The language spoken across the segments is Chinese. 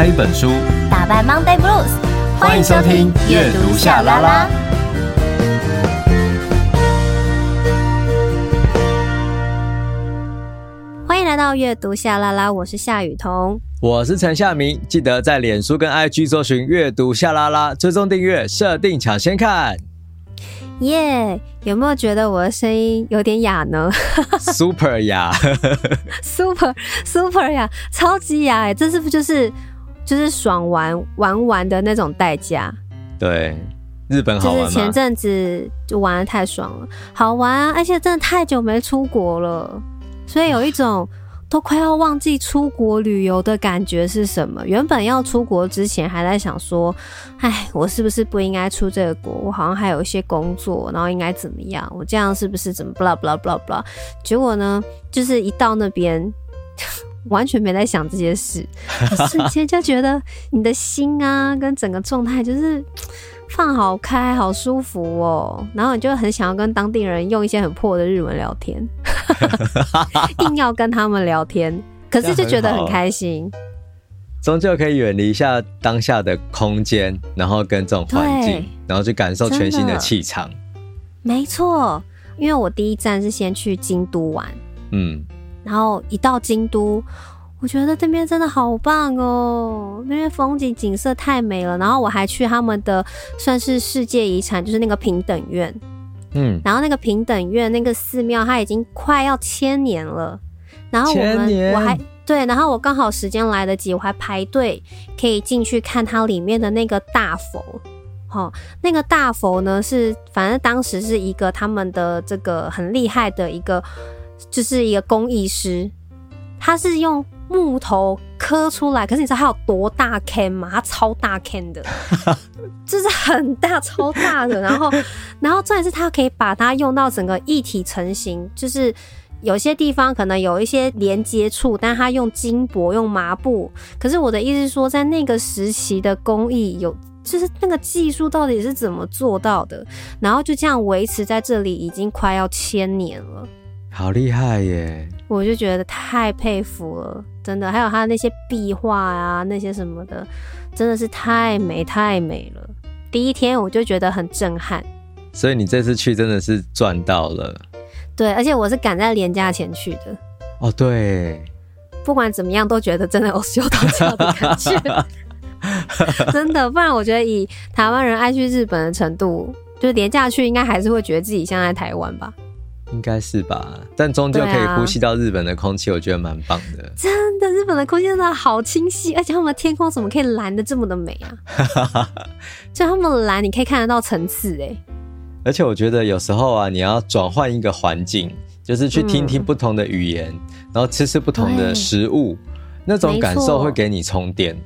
开一本书，打败 Monday Blues。欢迎收听阅读夏拉拉。欢迎来到阅读夏拉拉，我是夏雨桐，我是陈夏明。记得在脸书跟 IG 搜寻阅读夏拉拉，追踪订阅，设定抢先看。耶、yeah，有没有觉得我的声音有点哑呢？Super 哑，Super Super 哑，超级哑哎！这是不是就是就是爽玩玩玩的那种代价？对，日本好玩？就是前阵子就玩的太爽了，好玩啊！而且真的太久没出国了，所以有一种。都快要忘记出国旅游的感觉是什么。原本要出国之前还在想说，哎，我是不是不应该出这个国？我好像还有一些工作，然后应该怎么样？我这样是不是怎么？blah blah blah blah。结果呢，就是一到那边，完全没在想这些事，瞬间就觉得你的心啊，跟整个状态就是。放好开，好舒服哦，然后你就很想要跟当地人用一些很破的日文聊天，硬要跟他们聊天，可是就觉得很开心，终究可以远离一下当下的空间，然后跟这种环境，然后去感受全新的。气场。没错，因为我第一站是先去京都玩，嗯，然后一到京都。我觉得这边真的好棒哦，那边风景景色太美了。然后我还去他们的算是世界遗产，就是那个平等院。嗯，然后那个平等院那个寺庙，它已经快要千年了。然后我们我还对，然后我刚好时间来得及，我还排队可以进去看它里面的那个大佛。哦，那个大佛呢是，反正当时是一个他们的这个很厉害的一个，就是一个工艺师，他是用。木头刻出来，可是你知道他有多大 can 吗？他超大 can 的，就是很大超大的。然后，然后重点是他可以把它用到整个一体成型，就是有些地方可能有一些连接处，但它用金箔用麻布。可是我的意思是说，在那个时期的工艺有，就是那个技术到底是怎么做到的？然后就这样维持在这里，已经快要千年了。好厉害耶！我就觉得太佩服了，真的。还有他那些壁画啊，那些什么的，真的是太美太美了。第一天我就觉得很震撼。所以你这次去真的是赚到了。对，而且我是赶在连假前去的。哦，对。不管怎么样，都觉得真的有修到这的感觉。真的，不然我觉得以台湾人爱去日本的程度，就是连假去，应该还是会觉得自己像在台湾吧。应该是吧，但终究可以呼吸到日本的空气，我觉得蛮棒的。真的，日本的空气真的好清晰，而且他们的天空怎么可以蓝的这么的美啊？就他们的蓝，你可以看得到层次哎。而且我觉得有时候啊，你要转换一个环境，就是去听听不同的语言，嗯、然后吃吃不同的食物，那种感受会给你充电。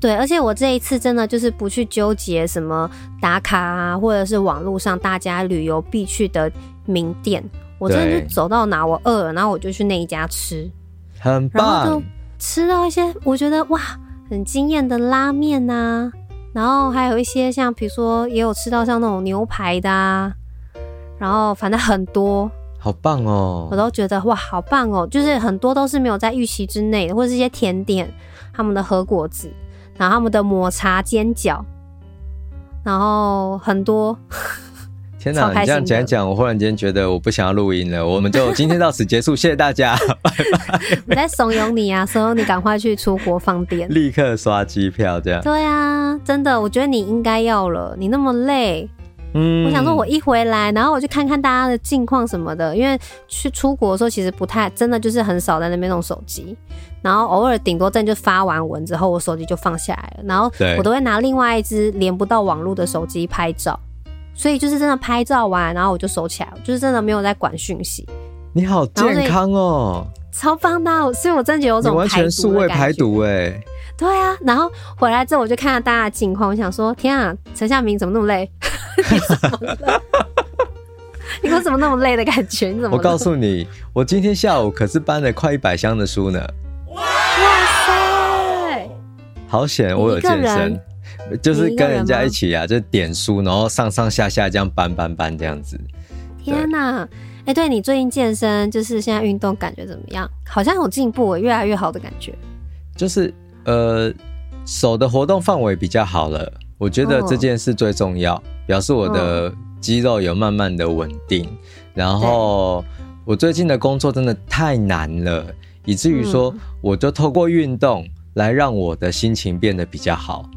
对，而且我这一次真的就是不去纠结什么打卡啊，或者是网络上大家旅游必去的。名店，我真的就走到哪我饿了，然后我就去那一家吃，很棒。然后就吃到一些我觉得哇很惊艳的拉面呐、啊，然后还有一些像比如说也有吃到像那种牛排的啊，然后反正很多，好棒哦！我都觉得哇好棒哦，就是很多都是没有在预期之内的，或者是一些甜点，他们的和果子，然后他们的抹茶煎饺，然后很多。天哪，你这样讲讲，我忽然间觉得我不想要录音了。我们就今天到此结束，谢谢大家，拜拜。我在怂恿你啊，怂恿你赶快去出国放电，立刻刷机票，这样。对啊，真的，我觉得你应该要了。你那么累，嗯，我想说，我一回来，然后我去看看大家的近况什么的，因为去出国的时候其实不太，真的就是很少在那边用手机，然后偶尔顶多真就发完文之后，我手机就放下来了，然后我都会拿另外一只连不到网络的手机拍照。所以就是真的拍照完，然后我就收起来，就是真的没有在管讯息。你好健康哦，超棒的！所以我真的觉得有种完全数位排毒哎。对啊，然后回来之后我就看到大家的近况，我想说：天啊，陈夏明怎么那么累？你怎么了？你为什么那么累的感觉？你怎么？我告诉你，我今天下午可是搬了快一百箱的书呢。哇塞！好险，我有健身。就是跟人家一起啊，就点书，然后上上下下这样搬搬搬这样子。天哪！哎、欸，对，你最近健身，就是现在运动感觉怎么样？好像有进步，越来越好的感觉。就是呃，手的活动范围比较好了，我觉得这件事最重要，表示我的肌肉有慢慢的稳定。然后我最近的工作真的太难了，以至于说我就透过运动来让我的心情变得比较好。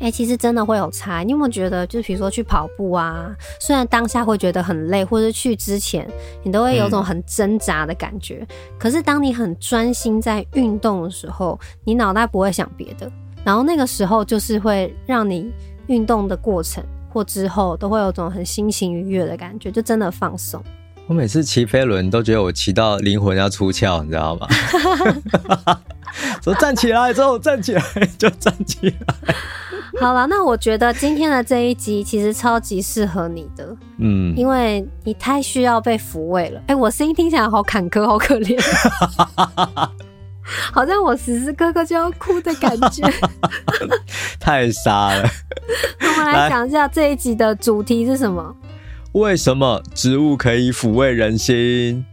哎、欸，其实真的会有差。你有没有觉得，就是比如说去跑步啊，虽然当下会觉得很累，或者去之前你都会有种很挣扎的感觉，嗯、可是当你很专心在运动的时候，你脑袋不会想别的，然后那个时候就是会让你运动的过程或之后都会有种很心情愉悦的感觉，就真的放松。我每次骑飞轮都觉得我骑到灵魂要出窍，你知道吗？说站起来之后站起来就站起来。好了，那我觉得今天的这一集其实超级适合你的，嗯，因为你太需要被抚慰了。哎、欸，我声音听起来好坎坷，好可怜，好像我时时刻刻就要哭的感觉，太傻了。我们来讲一下这一集的主题是什么？为什么植物可以抚慰人心？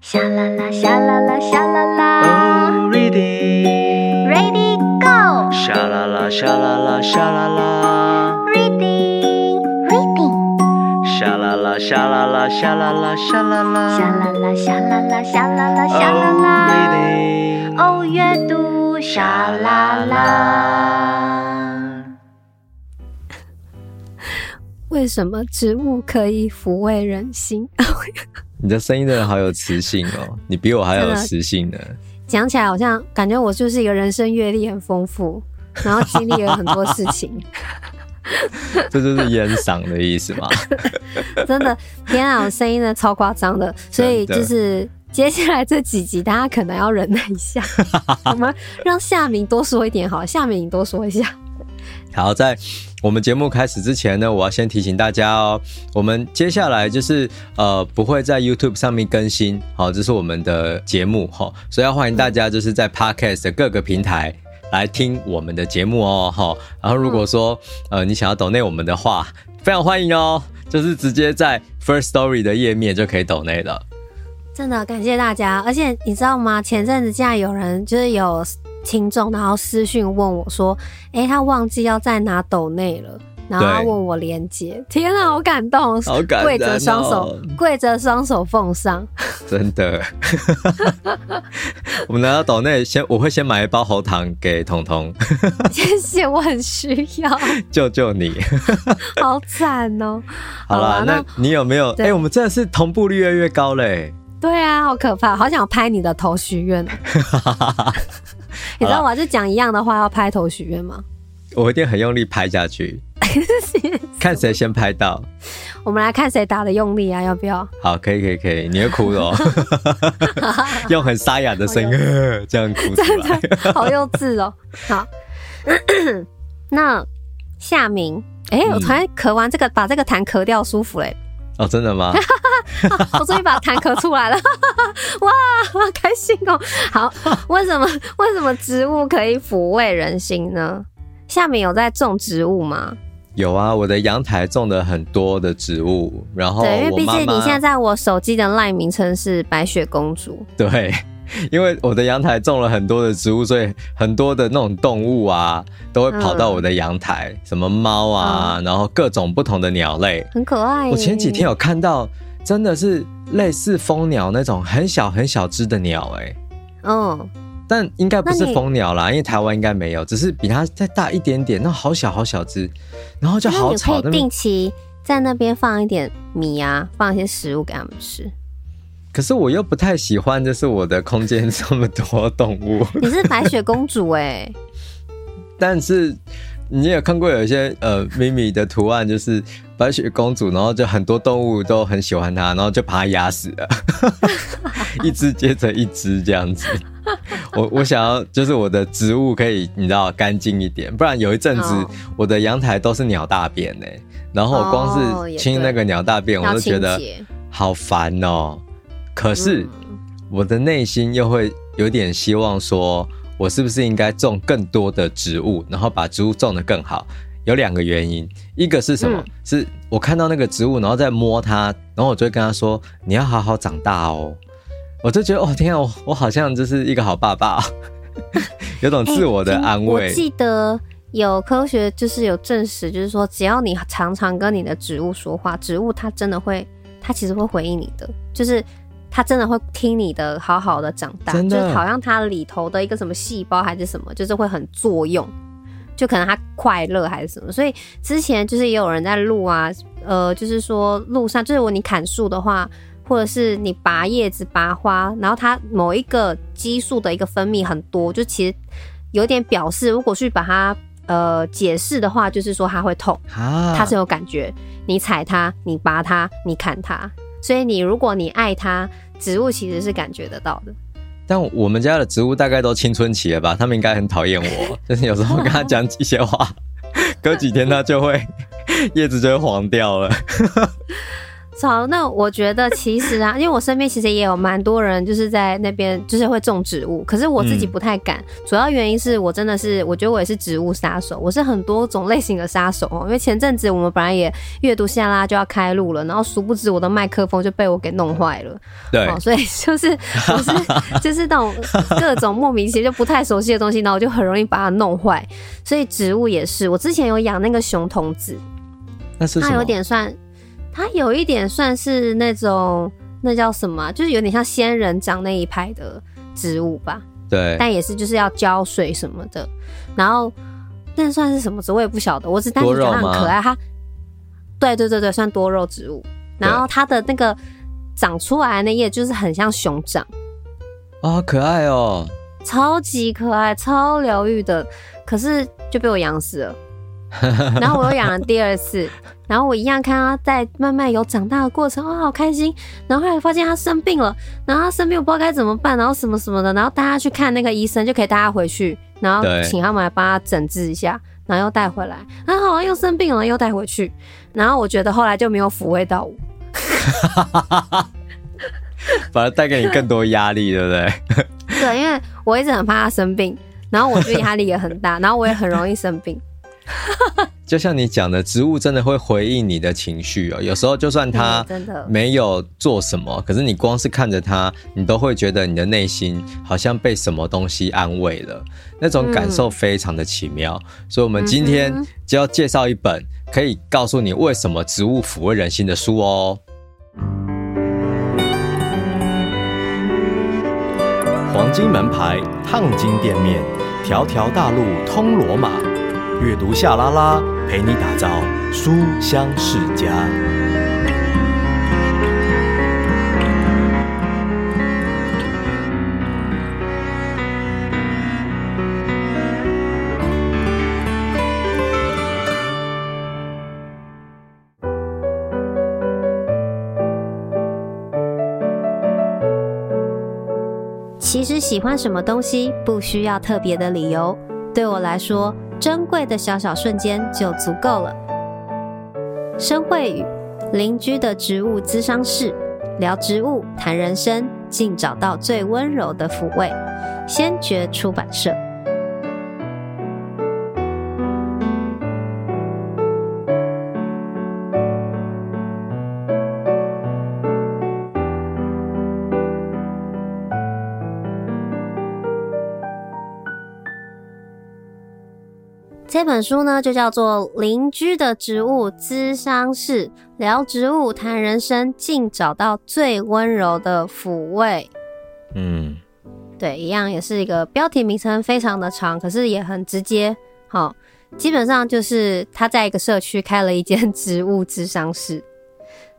沙啦啦，沙啦啦，沙啦啦。Oh, reading, ready, go. 沙啦啦，沙啦啦，沙啦啦。Reading, reading. 沙啦啦，沙啦啦，沙啦啦，沙啦啦。沙啦啦，沙啦啦，沙啦啦，沙啦啦。Oh, reading. Oh, 阅读，沙啦啦。为什么植物可以抚慰人心？你的声音真的好有磁性哦，你比我还有磁性呢。讲起来好像感觉我就是一个人生阅历很丰富，然后经历了很多事情。这就是烟嗓的意思吗？真的，天啊，我声音呢超夸张的，所以就是接下来这几集大家可能要忍耐一下。我们让夏明多说一点好，夏明你多说一下。好，在我们节目开始之前呢，我要先提醒大家哦，我们接下来就是呃不会在 YouTube 上面更新，好，这是我们的节目哈，所以要欢迎大家就是在 Podcast 的各个平台来听我们的节目哦，哈，然后如果说呃你想要抖内我们的话，非常欢迎哦，就是直接在 First Story 的页面就可以抖内了。真的感谢大家，而且你知道吗？前阵子竟然有人就是有。听众，然后私讯问我说：“哎、欸，他忘记要再拿抖内了，然后他问我连接。天啊，好感动，好感动，跪着双手，跪着双手奉上。真的，我们拿到岛内，先我会先买一包喉糖给彤彤。谢谢，我很需要，救救你，好惨哦。好了，那你有没有？哎、欸，我们真的是同步率越来越高嘞。对啊，好可怕，好想拍你的头许愿。你知道我是讲一样的话要拍头许愿吗？我一定很用力拍下去，看谁先拍到。我们来看谁打的用力啊？要不要？好，可以，可以，可以。你会哭哦，用很沙哑的声音这样哭出来，真的好幼稚哦。好，那夏明，哎、欸，我突然咳完这个，把这个痰咳掉，舒服嘞。哦，真的吗？我 终于把痰咳出来了，哇，好开心哦！好，为什么为什么植物可以抚慰人心呢？下面有在种植物吗？有啊，我的阳台种了很多的植物，然后对，因为毕竟你现在在我手机的 LINE 名称是白雪公主，对。因为我的阳台种了很多的植物，所以很多的那种动物啊，都会跑到我的阳台，嗯、什么猫啊、嗯，然后各种不同的鸟类，很可爱。我前几天有看到，真的是类似蜂鸟那种很小很小只的鸟，哎，嗯，但应该不是蜂鸟啦，因为台湾应该没有，只是比它再大一点点，那好小好小只，然后就好吵。可以定期在那边放一点米啊，放一些食物给他们吃。可是我又不太喜欢，就是我的空间这么多动物。你是白雪公主哎、欸，但是你有看过有一些呃咪咪的图案，就是白雪公主，然后就很多动物都很喜欢它，然后就把它压死了，一只接着一只这样子。我我想要就是我的植物可以你知道干净一点，不然有一阵子我的阳台都是鸟大便哎、欸，然后我光是清那个鸟大便，我都觉得好烦哦。可是，我的内心又会有点希望，说我是不是应该种更多的植物，然后把植物种得更好？有两个原因，一个是什么？是我看到那个植物，然后再摸它，然后我就会跟他说：“你要好好长大哦。”我就觉得，哦天啊，我我好像就是一个好爸爸，有种自我的安慰。欸、我记得有科学就是有证实，就是说只要你常常跟你的植物说话，植物它真的会，它其实会回应你的，就是它真的会听你的，好好的长大，就是好像它里头的一个什么细胞还是什么，就是会很作用，就可能它快乐还是什么。所以之前就是也有人在录啊，呃，就是说路上，就是如果你砍树的话。或者是你拔叶子、拔花，然后它某一个激素的一个分泌很多，就其实有点表示，如果去把它呃解释的话，就是说它会痛，它是有感觉。你踩它，你拔它，你砍它，所以你如果你爱它，植物其实是感觉得到的。但我们家的植物大概都青春期了吧？他们应该很讨厌我，就是有时候跟他讲一些话，隔几天它就会叶子就会黄掉了。好，那我觉得其实啊，因为我身边其实也有蛮多人就是在那边就是会种植物，可是我自己不太敢。嗯、主要原因是我真的是，我觉得我也是植物杀手，我是很多种类型的杀手哦。因为前阵子我们本来也阅读下拉就要开录了，然后殊不知我的麦克风就被我给弄坏了。对、哦，所以 就是我是就是那种各种莫名其妙就不太熟悉的东西，然后我就很容易把它弄坏。所以植物也是，我之前有养那个熊童子，那是它有点算。它有一点算是那种，那叫什么？就是有点像仙人掌那一派的植物吧。对。但也是就是要浇水什么的。然后，那算是什么植物？我也不晓得。我只单纯觉得它很可爱。它，对对对对，算多肉植物。然后它的那个长出来的那叶就是很像熊掌。啊、哦，可爱哦！超级可爱，超疗愈的。可是就被我养死了。然后我又养了第二次。然后我一样看他在慢慢有长大的过程，哇，好开心。然后后来发现他生病了，然后他生病我不知道该怎么办，然后什么什么的，然后带他去看那个医生，就可以带他回去，然后请他们来帮他诊治一下，然后又带回来。啊，好像又生病了，又带回去。然后我觉得后来就没有抚慰到我，反而带给你更多压力，对不对？对，因为我一直很怕他生病，然后我觉得压力也很大，然后我也很容易生病。就像你讲的，植物真的会回应你的情绪哦。有时候就算它没有做什么，可是你光是看着它，你都会觉得你的内心好像被什么东西安慰了，那种感受非常的奇妙。所以，我们今天就要介绍一本可以告诉你为什么植物抚慰人心的书哦。黄金门牌，烫金店面，条条大路通罗马。阅读夏拉拉，陪你打造书香世家。其实喜欢什么东西，不需要特别的理由。对我来说，珍贵的小小瞬间就足够了。声慧语，邻居的植物咨商室，聊植物，谈人生，竟找到最温柔的抚慰。先觉出版社。本书呢，就叫做《邻居的植物咨商室》，聊植物，谈人生，尽找到最温柔的抚慰。嗯，对，一样也是一个标题名称非常的长，可是也很直接。好，基本上就是他在一个社区开了一间植物咨商室。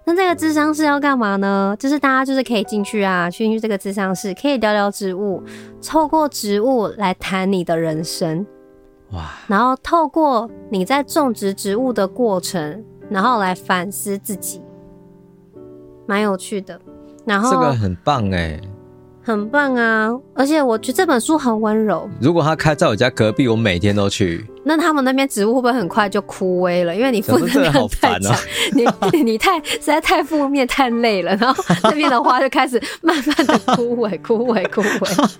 那这个智商室要干嘛呢？就是大家就是可以进去啊，去进去这个智商室，可以聊聊植物，透过植物来谈你的人生。哇！然后透过你在种植植物的过程，然后来反思自己，蛮有趣的。然后这个很棒哎，很棒啊！而且我觉得这本书很温柔。如果他开在我家隔壁，我每天都去。那他们那边植物会不会很快就枯萎了？因为你负能量太强，你你太实在太负面太累了，然后那边的花就开始慢慢的枯萎、枯萎、枯萎。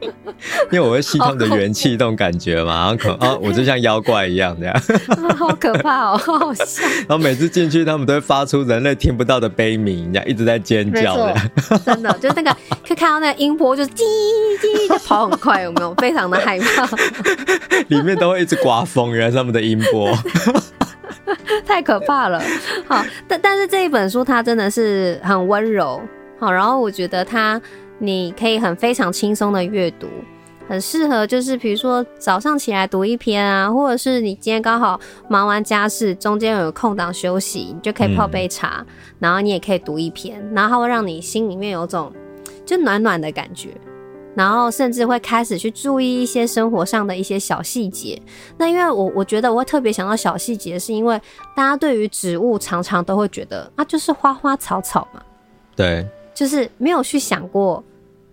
因为我会吸他们的元气，这种感觉嘛，然后可能啊，我就像妖怪一样这样，好可怕哦，好好笑。然后每次进去，他们都会发出人类听不到的悲鸣，这样一直在尖叫的，真的，就是那个可以看到那个音波，就是滴滴就跑很快，有没有？非常的害怕，里面都会一直刮风，原来是他们的音波，太可怕了。好，但但是这一本书它真的是很温柔，好，然后我觉得它。你可以很非常轻松的阅读，很适合就是比如说早上起来读一篇啊，或者是你今天刚好忙完家事，中间有空档休息，你就可以泡杯茶，嗯、然后你也可以读一篇，然后它会让你心里面有种就暖暖的感觉，然后甚至会开始去注意一些生活上的一些小细节。那因为我我觉得我会特别想到小细节，是因为大家对于植物常常都会觉得啊，就是花花草草嘛，对，就是没有去想过。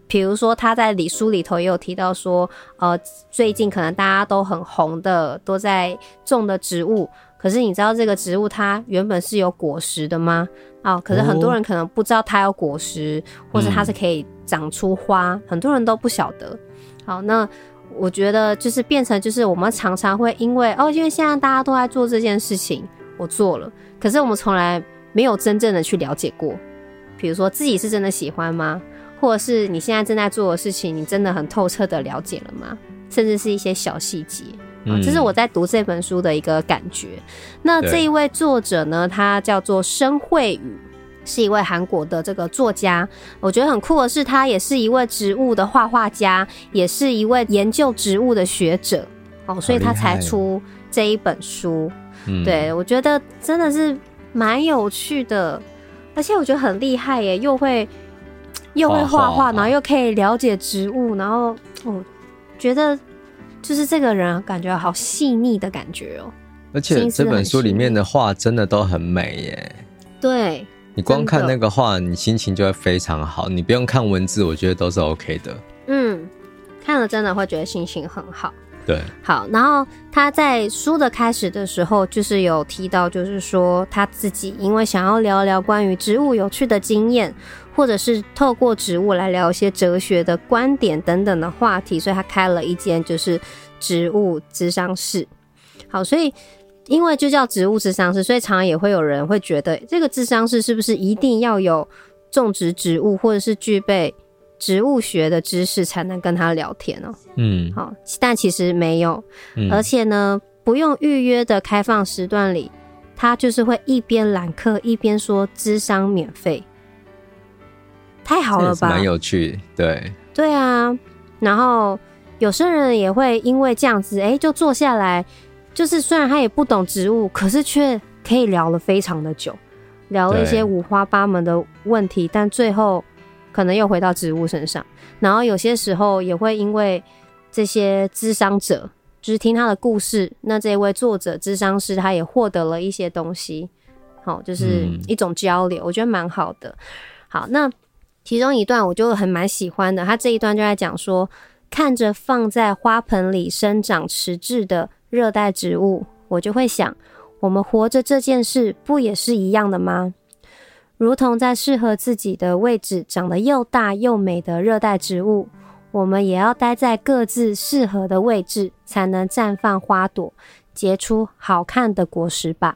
比如说，他在里书里头也有提到说，呃，最近可能大家都很红的，都在种的植物。可是你知道这个植物它原本是有果实的吗？哦，可是很多人可能不知道它有果实，或是它是可以长出花，很多人都不晓得。好，那我觉得就是变成就是我们常常会因为哦，因为现在大家都在做这件事情，我做了，可是我们从来没有真正的去了解过。比如说自己是真的喜欢吗？或者是你现在正在做的事情，你真的很透彻的了解了吗？甚至是一些小细节，嗯，这是我在读这本书的一个感觉。那这一位作者呢，他叫做申慧宇，是一位韩国的这个作家。我觉得很酷的是，他也是一位植物的画画家，也是一位研究植物的学者哦，所以他才出这一本书。嗯，对，我觉得真的是蛮有趣的，而且我觉得很厉害耶，又会。又会画画，然后又可以了解植物，然后我觉得就是这个人感觉好细腻的感觉哦。而且这本书里面的画真的都很美耶。对，你光看那个画，你心情就会非常好。你不用看文字，我觉得都是 OK 的。嗯，看了真的会觉得心情很好。对，好，然后他在书的开始的时候，就是有提到，就是说他自己因为想要聊聊关于植物有趣的经验，或者是透过植物来聊一些哲学的观点等等的话题，所以他开了一间就是植物咨商室。好，所以因为就叫植物咨商室，所以常常也会有人会觉得，这个咨商室是不是一定要有种植植物，或者是具备植物学的知识才能跟他聊天哦。嗯，好，但其实没有，嗯、而且呢，不用预约的开放时段里，他就是会一边揽客一边说咨商免费，太好了吧？蛮有趣，对，对啊。然后有些人也会因为这样子，哎、欸，就坐下来，就是虽然他也不懂植物，可是却可以聊了非常的久，聊了一些五花八门的问题，但最后。可能又回到植物身上，然后有些时候也会因为这些智商者，就是听他的故事，那这位作者智商师他也获得了一些东西，好，就是一种交流，我觉得蛮好的。好，那其中一段我就很蛮喜欢的，他这一段就在讲说，看着放在花盆里生长迟滞的热带植物，我就会想，我们活着这件事不也是一样的吗？如同在适合自己的位置长得又大又美的热带植物，我们也要待在各自适合的位置，才能绽放花朵，结出好看的果实吧。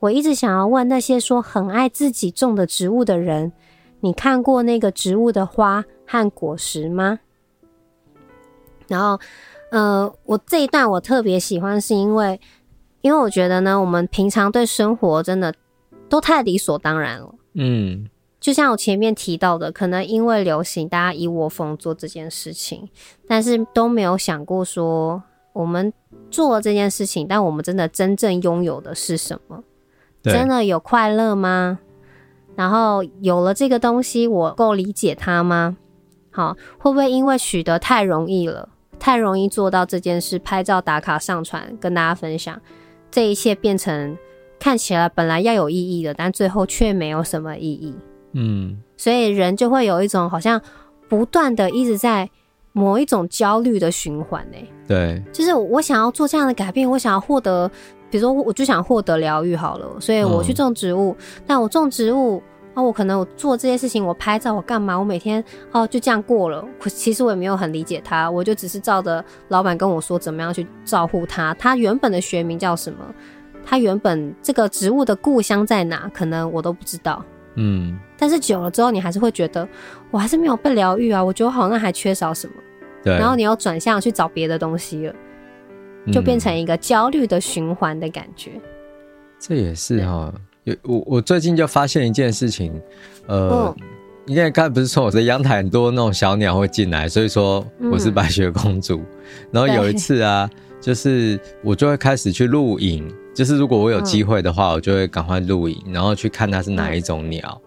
我一直想要问那些说很爱自己种的植物的人，你看过那个植物的花和果实吗？然后，呃，我这一段我特别喜欢，是因为，因为我觉得呢，我们平常对生活真的都太理所当然了。嗯，就像我前面提到的，可能因为流行，大家一窝蜂做这件事情，但是都没有想过说，我们做了这件事情，但我们真的真正拥有的是什么？真的有快乐吗？然后有了这个东西，我够理解它吗？好，会不会因为取得太容易了，太容易做到这件事，拍照打卡上传，跟大家分享，这一切变成。看起来本来要有意义的，但最后却没有什么意义。嗯，所以人就会有一种好像不断的一直在某一种焦虑的循环呢。对，就是我想要做这样的改变，我想要获得，比如说我就想获得疗愈好了，所以我去种植物。嗯，但我种植物，啊，我可能我做这些事情，我拍照，我干嘛？我每天哦就这样过了。可其实我也没有很理解他，我就只是照着老板跟我说怎么样去照顾他。他原本的学名叫什么？他原本这个植物的故乡在哪？可能我都不知道。嗯，但是久了之后，你还是会觉得我还是没有被疗愈啊。我觉得好像还缺少什么。对。然后你又转向去找别的东西了，就变成一个焦虑的循环的感觉。嗯、这也是哈。有我，我最近就发现一件事情，呃，因为刚才不是说我的阳台很多那种小鸟会进来，所以说我是白雪公主。嗯、然后有一次啊，就是我就会开始去录影，就是如果我有机会的话，我就会赶快录影，然后去看它是哪一种鸟。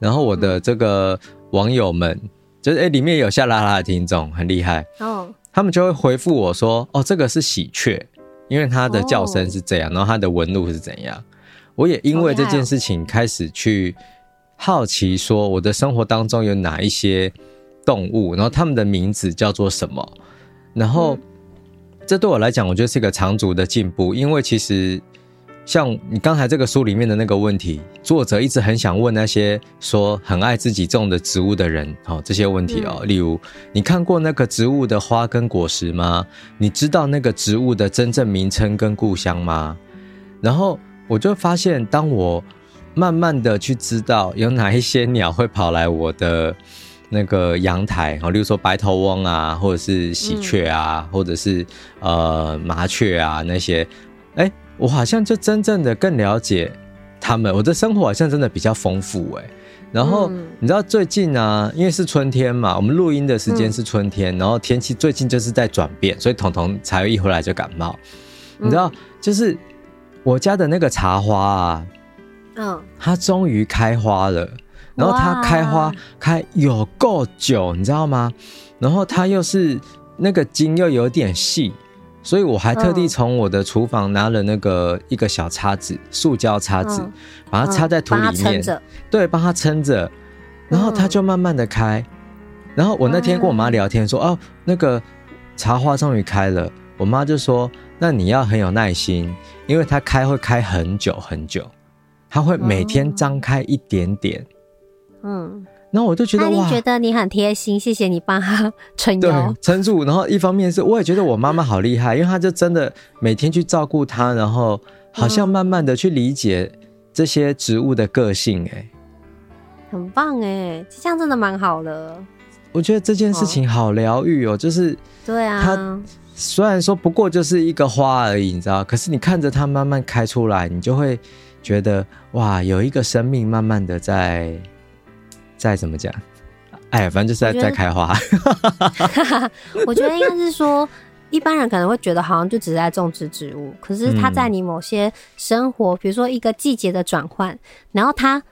然后我的这个网友们，就是哎、欸，里面有夏拉拉的听众很厉害哦，他们就会回复我说，哦，这个是喜鹊，因为它的叫声是这样，然后它的纹路是怎样。我也因为这件事情开始去好奇，说我的生活当中有哪一些动物，然后它们的名字叫做什么？然后这对我来讲，我觉得是一个长足的进步。因为其实像你刚才这个书里面的那个问题，作者一直很想问那些说很爱自己种的植物的人，哦，这些问题哦，例如你看过那个植物的花跟果实吗？你知道那个植物的真正名称跟故乡吗？然后。我就发现，当我慢慢的去知道有哪一些鸟会跑来我的那个阳台，好，例如说白头翁啊，或者是喜鹊啊，或者是呃麻雀啊那些，哎、欸，我好像就真正的更了解他们，我的生活好像真的比较丰富哎。然后你知道最近啊，因为是春天嘛，我们录音的时间是春天，然后天气最近就是在转变，所以彤彤才一回来就感冒，你知道就是。我家的那个茶花啊，嗯，它终于开花了，然后它开花开有够久，你知道吗？然后它又是那个茎又有点细，所以我还特地从我的厨房拿了那个一个小叉子，塑胶叉子，把它插在土里面，对，帮它撑着，然后它就慢慢的开。然后我那天跟我妈聊天说，哦，那个茶花终于开了，我妈就说。那你要很有耐心，因为它开会开很久很久，它会每天张开一点点。嗯，然后我就觉得哇，觉得你很贴心，谢谢你帮他撑腰撑住。然后一方面是我也觉得我妈妈好厉害，因为她就真的每天去照顾它，然后好像慢慢的去理解这些植物的个性。哎，很棒哎，这样真的蛮好的。我觉得这件事情好疗愈哦，就是对啊，它。虽然说不过就是一个花而已，你知道，可是你看着它慢慢开出来，你就会觉得哇，有一个生命慢慢的在在怎么讲？哎，反正就是在在开花。我觉得应该是说，一般人可能会觉得好像就只是在种植植物，可是它在你某些生活，比如说一个季节的转换，然后它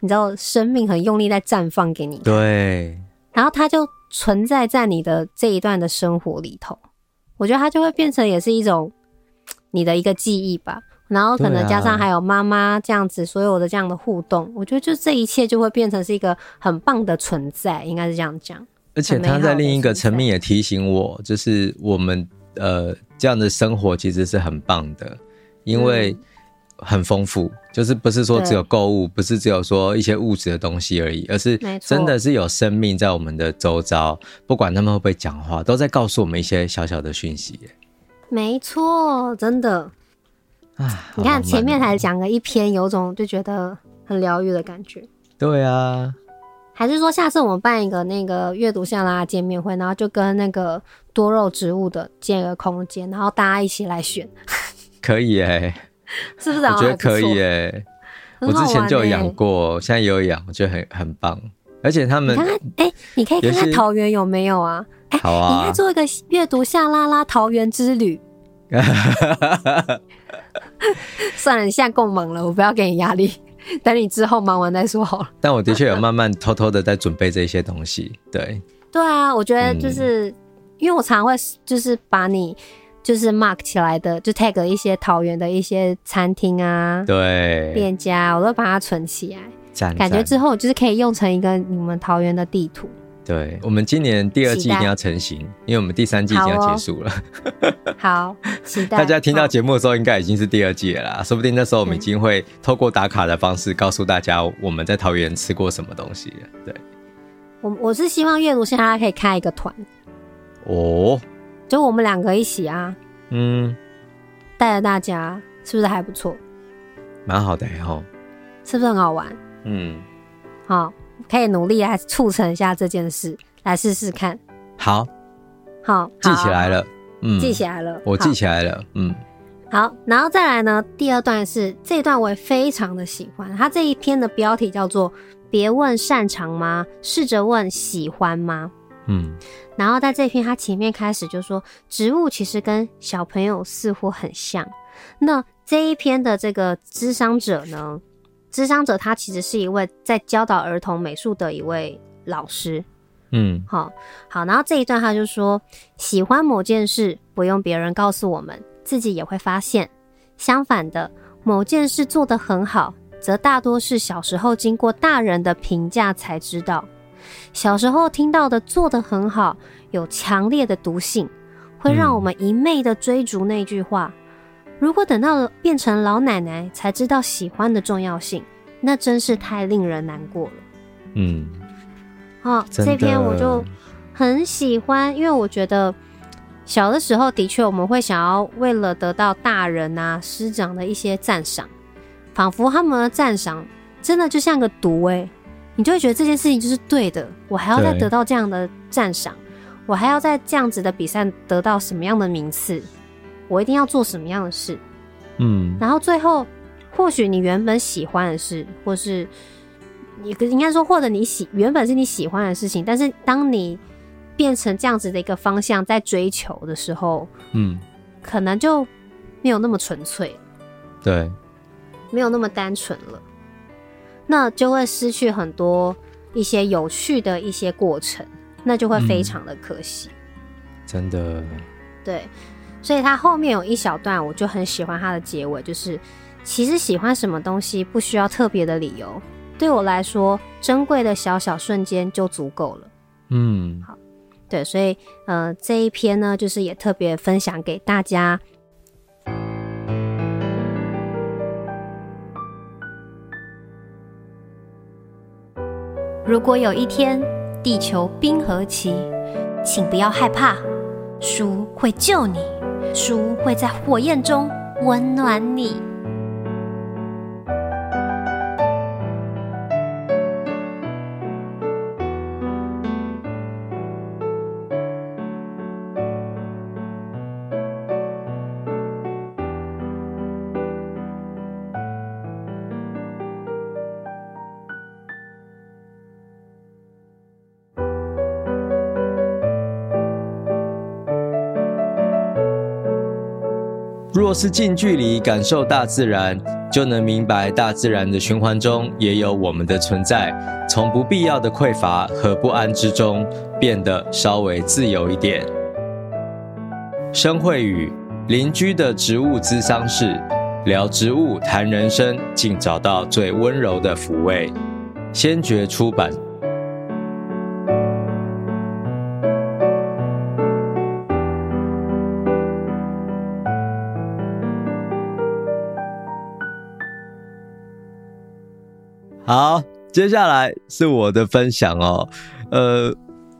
你知道生命很用力在绽放给你，对，然后它就存在在你的这一段的生活里头。我觉得它就会变成也是一种你的一个记忆吧，然后可能加上还有妈妈这样子所有的这样的互动，我觉得就这一切就会变成是一个很棒的存在，应该是这样讲。而且他在另一个层面也提醒我，就是我们呃这样的生活其实是很棒的，因为很丰富，就是不是说只有购物，不是只有说一些物质的东西而已，而是真的是有生命在我们的周遭，不管他们会不会讲话，都在告诉我们一些小小的讯息。没错，真的。啊，你看前面还讲了一篇，有种就觉得很疗愈的感觉。对啊。还是说下次我们办一个那个阅读夏 LaLa 见面会，然后就跟那个多肉植物的建一个空间，然后大家一起来选。可以哎、欸。是不是？我觉得可以诶、欸，我之前就有养过，现在也有养，我觉得很很棒。而且他们，哎、欸，你可以看看桃园有没有啊？哎、欸，好啊，你应该做一个阅读夏 LaLa 桃园之旅。算了，你现在够忙了，我不要给你压力，等你之后忙完再说好了。但我的确有慢慢偷偷的在准备这些东西。对，对啊，我觉得就是、嗯、因为我常会就是把你。就是 mark 起来的，就 tag 一些桃园的一些餐厅啊，对，店家，我都把它存起来。感觉之后就是可以用成一个你们桃园的地图。对，我们今年第二季一定要成型，因为我们第三季已经要结束了。好，期待。大家听到节目的时候，应该已经是第二季了啦，说不定那时候我们已经会透过打卡的方式告诉大家我们在桃园吃过什么东西了。对，我我是希望阅读现在可以开一个团哦，就我们两个一起啊，嗯，带着大家，是不是还不错？蛮好的齁，是不是很好玩？嗯，好，可以努力来促成一下这件事，来试试看。好，好，记起来了，嗯，记起来了，我记起来了，嗯，好，然后再来呢，第二段是这一段我也非常的喜欢，它这一篇的标题叫做“别问擅长吗，试着问喜欢吗”，嗯，然后在这篇他前面开始就说，植物其实跟小朋友似乎很像，那这一篇的这个咨商者呢，咨商者他其实是一位在教导儿童美术的一位老师。嗯，好好，然后这一段他就说，喜欢某件事不用别人告诉我们，自己也会发现。相反的，某件事做得很好，则大多是小时候经过大人的评价才知道。小时候听到的做得很好，有强烈的毒性，会让我们一昧的追逐那句话。嗯、如果等到了变成老奶奶才知道喜欢的重要性，那真是太令人难过了。嗯。哦，这篇我就很喜欢，因为我觉得小的时候的确我们会想要为了得到大人啊师长的一些赞赏，仿佛他们的赞赏真的就像个毒诶、欸，你就会觉得这件事情就是对的，我还要再得到这样的赞赏，我还要在这样子的比赛得到什么样的名次，我一定要做什么样的事，嗯，然后最后或许你原本喜欢的事，或是。你应该说，或者你喜原本是你喜欢的事情，但是当你变成这样子的一个方向在追求的时候，嗯，可能就没有那么纯粹，对，没有那么单纯了，那就会失去很多一些有趣的一些过程，那就会非常的可惜，真的，对，所以他后面有一小段，我就很喜欢他的结尾，就是其实喜欢什么东西不需要特别的理由。对我来说，珍贵的小小瞬间就足够了。嗯，好，对，所以呃，这一篇呢，就是也特别分享给大家。如果有一天地球冰河期，请不要害怕，书会救你，书会在火焰中温暖你。是近距离感受大自然，就能明白大自然的循环中也有我们的存在。从不必要的匮乏和不安之中，变得稍微自由一点。声会语，邻居的植物咨商室，聊植物谈人生，竟找到最温柔的抚慰。先觉出版。好，接下来是我的分享哦。呃，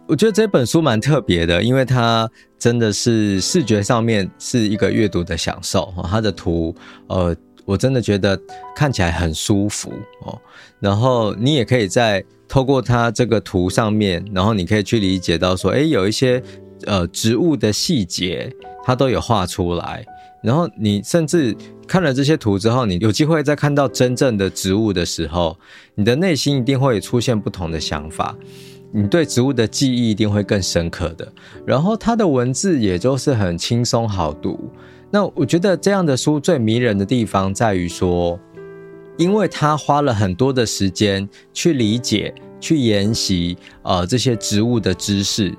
我觉得这本书蛮特别的，因为它真的是视觉上面是一个阅读的享受。它的图，呃，我真的觉得看起来很舒服哦。然后你也可以在透过它这个图上面，然后你可以去理解到说，诶，有一些呃植物的细节，它都有画出来。然后你甚至看了这些图之后，你有机会再看到真正的植物的时候，你的内心一定会出现不同的想法，你对植物的记忆一定会更深刻的。然后它的文字也就是很轻松好读。那我觉得这样的书最迷人的地方在于说，因为他花了很多的时间去理解、去研习呃这些植物的知识，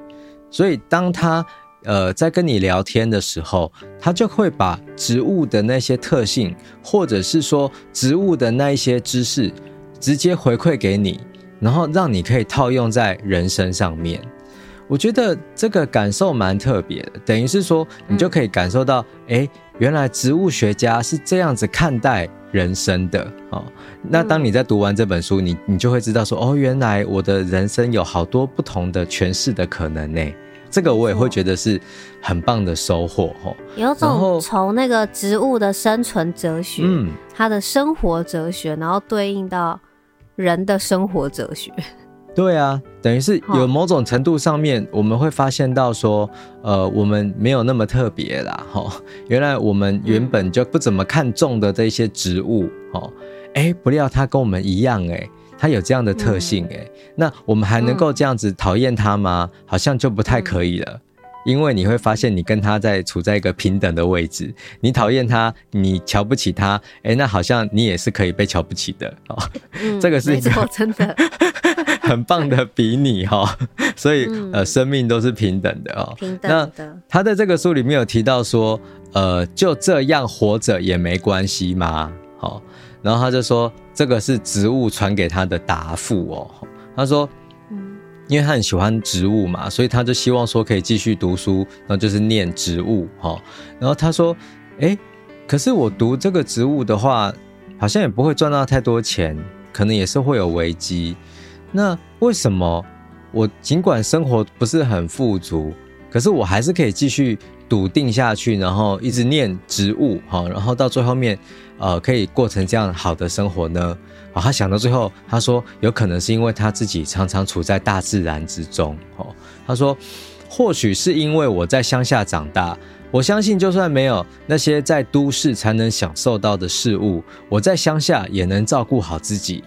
所以当他。呃，在跟你聊天的时候，他就会把植物的那些特性，或者是说植物的那一些知识，直接回馈给你，然后让你可以套用在人身上面。我觉得这个感受蛮特别的，等于是说，你就可以感受到，哎、嗯，原来植物学家是这样子看待人生的哦。那当你在读完这本书，你你就会知道说，哦，原来我的人生有好多不同的诠释的可能呢。这个我也会觉得是很棒的收获哦。有种从那个植物的生存哲学，嗯，它的生活哲学，然后对应到人的生活哲学。对啊，等于是有某种程度上面，我们会发现到说，呃，我们没有那么特别啦，哈。原来我们原本就不怎么看重的这些植物，哈，哎，不料它跟我们一样，哎，它有这样的特性，哎，那我们还能够这样子讨厌它吗？好像就不太可以了。因为你会发现，你跟他在处在一个平等的位置。你讨厌他，你瞧不起他，哎，那好像你也是可以被瞧不起的哦。嗯、这个是一个真的 很棒的比拟哈。所以、嗯、呃，生命都是平等的哦。平等的。那他在这个书里面有提到说，呃，就这样活着也没关系吗？好，然后他就说，这个是植物传给他的答复哦。他说。因为他很喜欢植物嘛，所以他就希望说可以继续读书，然后就是念植物哈。然后他说：“诶，可是我读这个植物的话，好像也不会赚到太多钱，可能也是会有危机。那为什么我尽管生活不是很富足，可是我还是可以继续笃定下去，然后一直念植物哈，然后到最后面，呃，可以过成这样好的生活呢？”啊，他想到最后，他说有可能是因为他自己常常处在大自然之中。哦，他说或许是因为我在乡下长大，我相信就算没有那些在都市才能享受到的事物，我在乡下也能照顾好自己。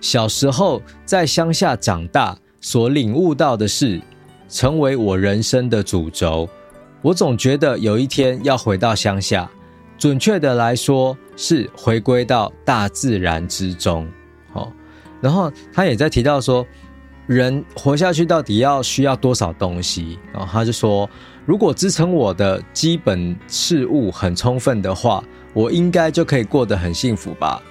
小时候在乡下长大，所领悟到的事，成为我人生的主轴。我总觉得有一天要回到乡下。准确的来说，是回归到大自然之中。好，然后他也在提到说，人活下去到底要需要多少东西？然后他就说，如果支撑我的基本事物很充分的话，我应该就可以过得很幸福吧。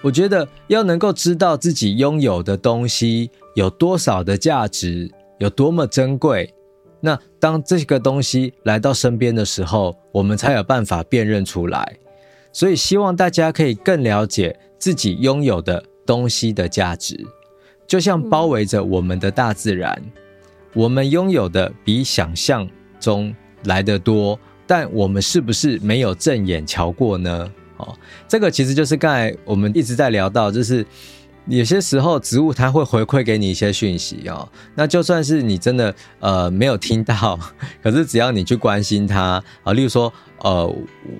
我觉得要能够知道自己拥有的东西有多少的价值，有多么珍贵。那当这个东西来到身边的时候，我们才有办法辨认出来。所以希望大家可以更了解自己拥有的东西的价值，就像包围着我们的大自然，我们拥有的比想象中来得多，但我们是不是没有正眼瞧过呢？哦，这个其实就是刚才我们一直在聊到，就是。有些时候，植物它会回馈给你一些讯息哦。那就算是你真的呃没有听到，可是只要你去关心它啊，例如说呃，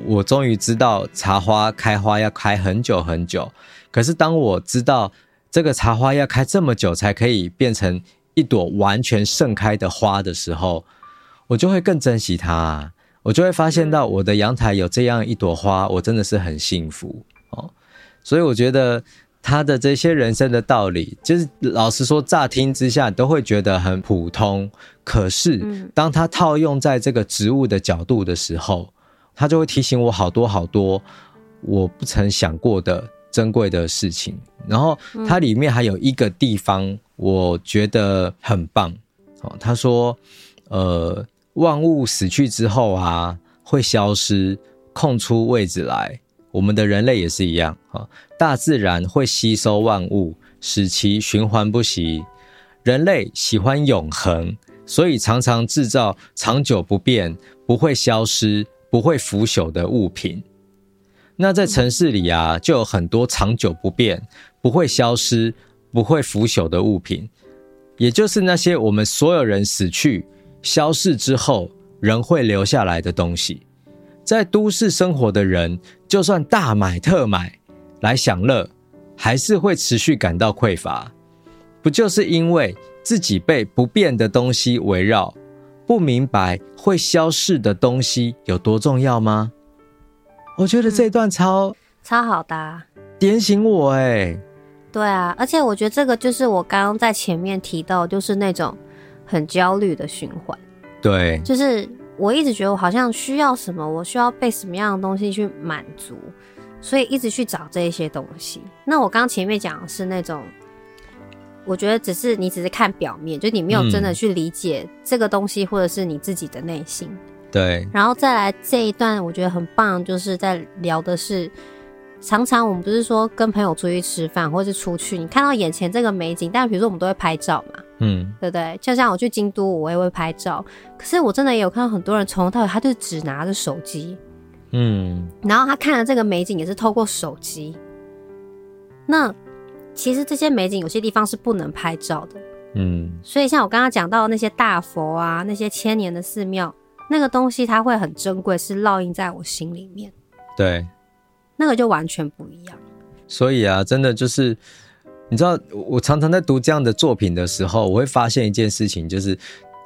我终于知道茶花开花要开很久很久，可是当我知道这个茶花要开这么久才可以变成一朵完全盛开的花的时候，我就会更珍惜它。我就会发现到我的阳台有这样一朵花，我真的是很幸福哦。所以我觉得。他的这些人生的道理，就是老实说，乍听之下都会觉得很普通。可是，当他套用在这个植物的角度的时候，他就会提醒我好多好多我不曾想过的珍贵的事情。然后，它里面还有一个地方，我觉得很棒。哦，他说：“呃，万物死去之后啊，会消失，空出位置来。”我们的人类也是一样啊，大自然会吸收万物，使其循环不息。人类喜欢永恒，所以常常制造长久不变、不会消失、不会腐朽的物品。那在城市里啊，就有很多长久不变、不会消失、不会腐朽的物品，也就是那些我们所有人死去、消逝之后，仍会留下来的东西。在都市生活的人，就算大买特买来享乐，还是会持续感到匮乏。不就是因为自己被不变的东西围绕，不明白会消逝的东西有多重要吗？我觉得这段超、嗯、超好的、啊，点醒我哎、欸。对啊，而且我觉得这个就是我刚刚在前面提到，就是那种很焦虑的循环。对，就是。我一直觉得我好像需要什么，我需要被什么样的东西去满足，所以一直去找这一些东西。那我刚前面讲的是那种我觉得只是你只是看表面，就你没有真的去理解这个东西，或者是你自己的内心。对，然后再来这一段，我觉得很棒，就是在聊的是，常常我们不是说跟朋友出去吃饭，或是出去，你看到眼前这个美景，但比如说我们都会拍照嘛，嗯，对不对？就像我去京都，我也会拍照，可是我真的也有看到很多人从头到尾，他就只拿着手机，嗯，然后他看了这个美景也是透过手机，那其实这些美景有些地方是不能拍照的，嗯，所以像我刚刚讲到那些大佛啊，那些千年的寺庙。那个东西它会很珍贵，是烙印在我心里面。对，那个就完全不一样。所以啊，真的就是，你知道，我常常在读这样的作品的时候，我会发现一件事情，就是，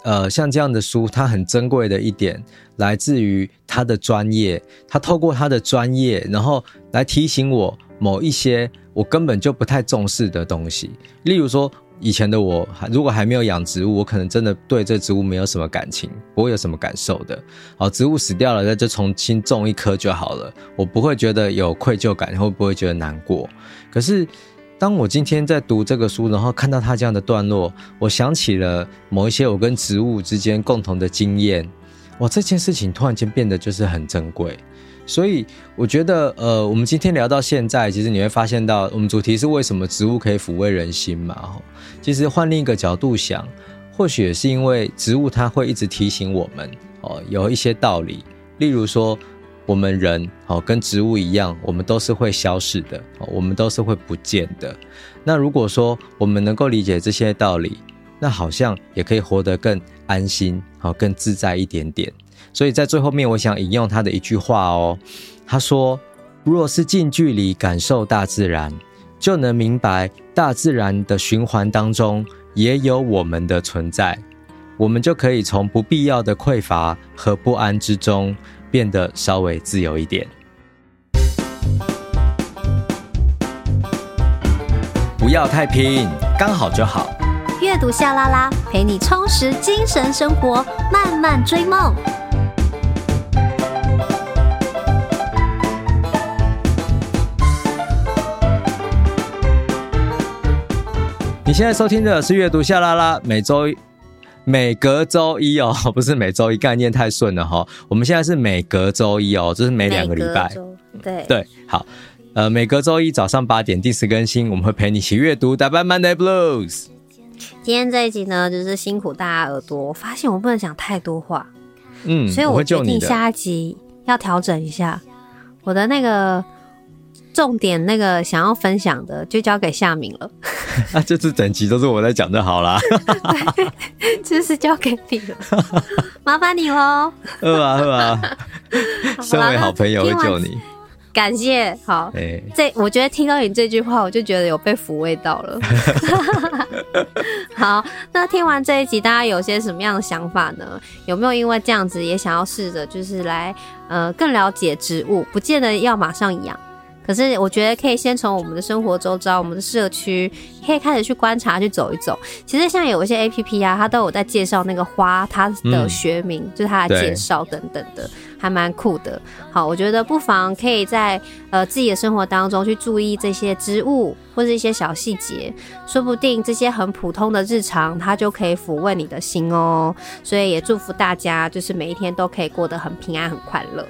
呃，像这样的书，它很珍贵的一点，来自于他的专业，他透过他的专业，然后来提醒我某一些我根本就不太重视的东西，例如说。以前的我，如果还没有养植物，我可能真的对这植物没有什么感情，不会有什么感受的。好，植物死掉了，那就重新种一棵就好了，我不会觉得有愧疚感，会不会觉得难过？可是，当我今天在读这个书，然后看到它这样的段落，我想起了某一些我跟植物之间共同的经验，哇，这件事情突然间变得就是很珍贵。所以我觉得，呃，我们今天聊到现在，其实你会发现到，我们主题是为什么植物可以抚慰人心嘛？其实换另一个角度想，或许也是因为植物它会一直提醒我们，哦，有一些道理。例如说，我们人，哦，跟植物一样，我们都是会消逝的，我们都是会不见的。那如果说我们能够理解这些道理，那好像也可以活得更安心，好，更自在一点点。所以在最后面，我想引用他的一句话哦。他说：“若是近距离感受大自然，就能明白大自然的循环当中也有我们的存在，我们就可以从不必要的匮乏和不安之中变得稍微自由一点。不要太拼，刚好就好。阅读夏拉拉，陪你充实精神生活，慢慢追梦。”你现在收听的是阅读夏拉拉，每周每隔周一哦，不是每周一，概念太顺了哈、哦。我们现在是每隔周一哦，就是每两个礼拜。对对，好，呃，每隔周一早上八点定时更新，我们会陪你一起阅读，打败 Monday Blues。今天这一集呢，就是辛苦大家耳朵，我发现我不能讲太多话，嗯，所以我决定下一集要调整一下我的那个。重点那个想要分享的就交给夏明了。那 这次整集都是我在讲就好啦。对，这是交给你了，麻烦你喽。饿啊饿啊，身为好朋友会救你，感谢。好，欸、这我觉得听到你这句话，我就觉得有被抚慰到了。好，那听完这一集，大家有些什么样的想法呢？有没有因为这样子也想要试着就是来呃更了解植物，不见得要马上养。可是我觉得可以先从我们的生活周遭、我们的社区，可以开始去观察、去走一走。其实像有一些 APP 啊，它都有在介绍那个花它的学名，就是它的介绍等等的，还蛮酷的。好，我觉得不妨可以在呃自己的生活当中去注意这些植物或者一些小细节，说不定这些很普通的日常，它就可以抚慰你的心哦。所以也祝福大家，就是每一天都可以过得很平安、很快乐。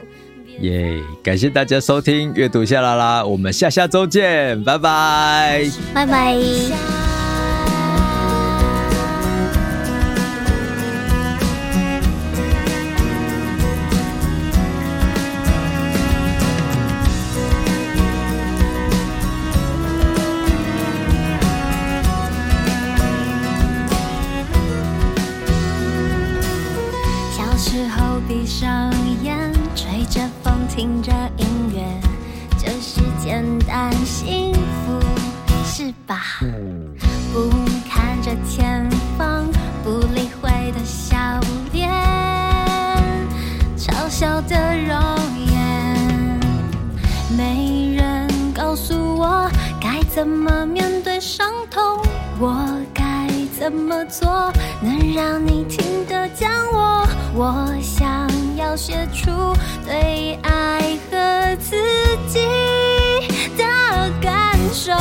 耶感谢大家收听阅读下啦啦，我们下下周见，拜拜，拜拜。怎么面对伤痛，我该怎么做能让你听得见我？我想要写出对爱和自己的感受，